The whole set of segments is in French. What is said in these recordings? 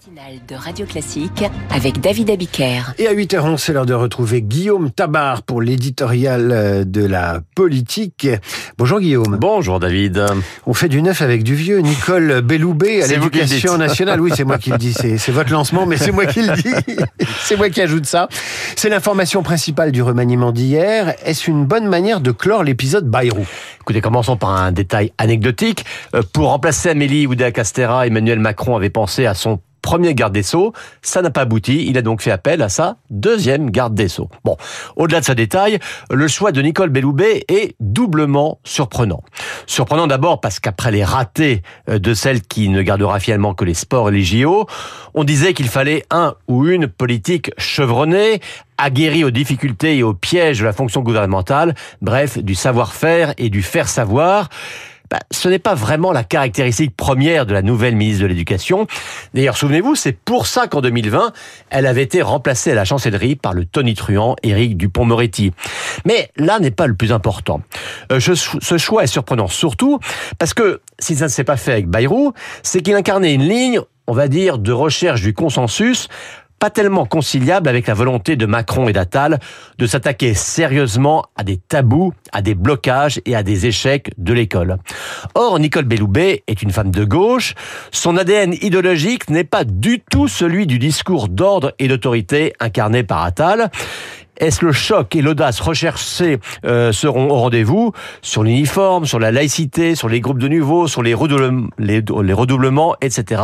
matinale de Radio Classique avec David Abiker. Et à 8h11, c'est l'heure de retrouver Guillaume Tabar pour l'éditorial euh, de la politique. Bonjour Guillaume. Bonjour David. On fait du neuf avec du vieux. Nicole Belloubet à l'éducation nationale. Oui, c'est moi qui le dis. C'est votre lancement, mais c'est moi qui le dis. C'est moi qui ajoute ça. C'est l'information principale du remaniement d'hier. Est-ce une bonne manière de clore l'épisode Bayrou? Écoutez, commençons par un détail anecdotique. Euh, Pour remplacer Amélie Oudéa-Castéra, Emmanuel Macron avait pensé à son premier garde des Sceaux. Ça n'a pas abouti. Il a donc fait appel à sa deuxième garde des Sceaux. Bon, au-delà de ce détail, le choix de Nicole Belloubet est doublement surprenant. Surprenant d'abord parce qu'après les ratés euh, de celle qui ne gardera finalement que les sports et les JO, on disait qu'il fallait un ou une politique chevronnée, aguerrie aux difficultés et aux pièges de la fonction gouvernementale, bref, du savoir-faire et du faire savoir. Bah, ce n'est pas vraiment la caractéristique première de la nouvelle ministre de l'Éducation. D'ailleurs, souvenez-vous, c'est pour ça qu'en 2020, elle avait été remplacée à la chancellerie par le tonitruant Éric Dupont-Moretti. Mais là n'est pas le plus important. Euh, ce, ce choix est surprenant surtout parce que si ça ne s'est pas fait avec Bayrou, c'est qu'il incarnait une ligne, on va dire, de recherche du consensus pas tellement conciliable avec la volonté de Macron et d'Attal de s'attaquer sérieusement à des tabous, à des blocages et à des échecs de l'école. Or, Nicole Belloubet est une femme de gauche. Son ADN idéologique n'est pas du tout celui du discours d'ordre et d'autorité incarné par Attal. Est-ce le choc et l'audace recherchés euh, seront au rendez-vous sur l'uniforme, sur la laïcité, sur les groupes de niveau, sur les, redoublements, les, les redoublements, etc.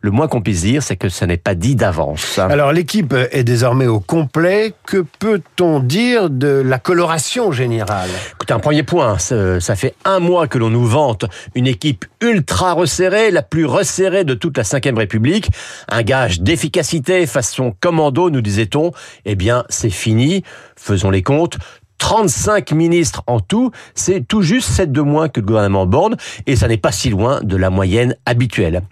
Le moins qu'on puisse dire, c'est que ça n'est pas dit d'avance. Alors l'équipe est désormais au complet. Que peut-on dire de la coloration générale? Écoutez, un premier point, ça, ça fait un mois que l'on nous vante une équipe ultra resserrée, la plus resserrée de toute la Ve République. Un gage d'efficacité façon commando, nous disait-on. Eh bien, c'est fini. Faisons les comptes. 35 ministres en tout, c'est tout juste 7 de moins que le gouvernement Borne, et ça n'est pas si loin de la moyenne habituelle.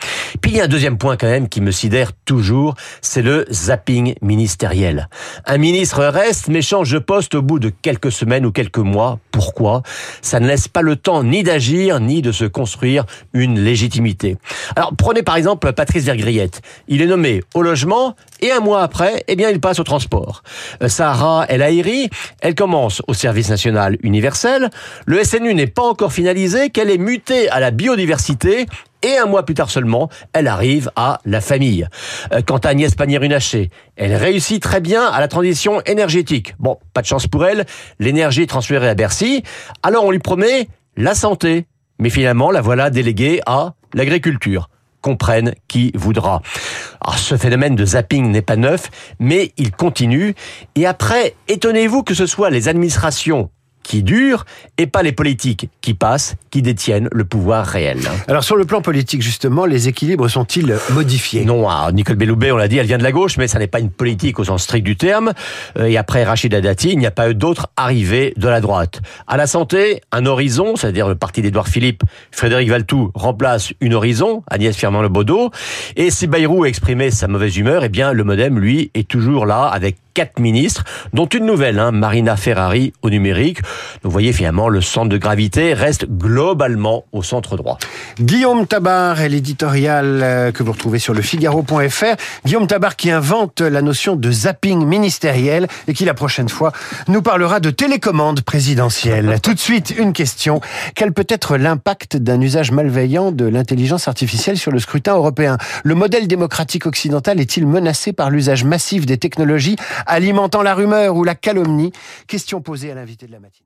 Puis il y a un deuxième point quand même qui me sidère toujours, c'est le zapping ministériel. Un ministre reste mais change de poste au bout de quelques semaines ou quelques mois. Pourquoi Ça ne laisse pas le temps ni d'agir ni de se construire une légitimité. Alors prenez par exemple Patrice Vergriette. Il est nommé au logement et un mois après, eh bien il passe au transport. Euh, Sarah El Haïry, elle commence au service national universel. Le SNU n'est pas encore finalisé, qu'elle est mutée à la biodiversité et un mois plus tard seulement, elle arrive à la famille. Euh, Quant à Agnès Pannier-Runacher, elle réussit très bien à la transition énergétique. Bon, pas de chance pour elle, l'énergie est transférée à Bercy, alors on lui promet la santé. Mais finalement, la voilà déléguée à l'agriculture comprenne qui voudra. Alors, ce phénomène de zapping n'est pas neuf, mais il continue. Et après, étonnez-vous que ce soit les administrations qui durent et pas les politiques qui passent, qui détiennent le pouvoir réel. Alors sur le plan politique justement, les équilibres sont-ils modifiés? Non, ah, Nicole Belloubet, on l'a dit, elle vient de la gauche, mais ça n'est pas une politique au sens strict du terme. Euh, Et après Rachida Dati, il n'y a pas eu d'autres arrivées de la droite. À la santé, un horizon, c'est-à-dire le parti d'Édouard Philippe, Frédéric Valtou remplace une horizon, Agnès Firmin-Lebaudot. Et si Bayrou a exprimé sa mauvaise humeur, eh bien le MoDem, lui, est toujours là avec quatre ministres, dont une nouvelle, hein, Marina Ferrari au numérique. Vous voyez finalement, le centre de gravité reste globalement au centre droit. Guillaume Tabar est l'éditorial euh, que vous retrouvez sur le Figaro.fr. Guillaume Tabar qui invente la notion de zapping ministériel et qui la prochaine fois nous parlera de télécommande présidentielle. Tout de suite, une question. Quel peut être l'impact d'un usage malveillant de l'intelligence artificielle sur le scrutin européen? Le modèle démocratique occidental est-il menacé par l'usage massif des technologies alimentant la rumeur ou la calomnie? Question posée à l'invité de la matinée.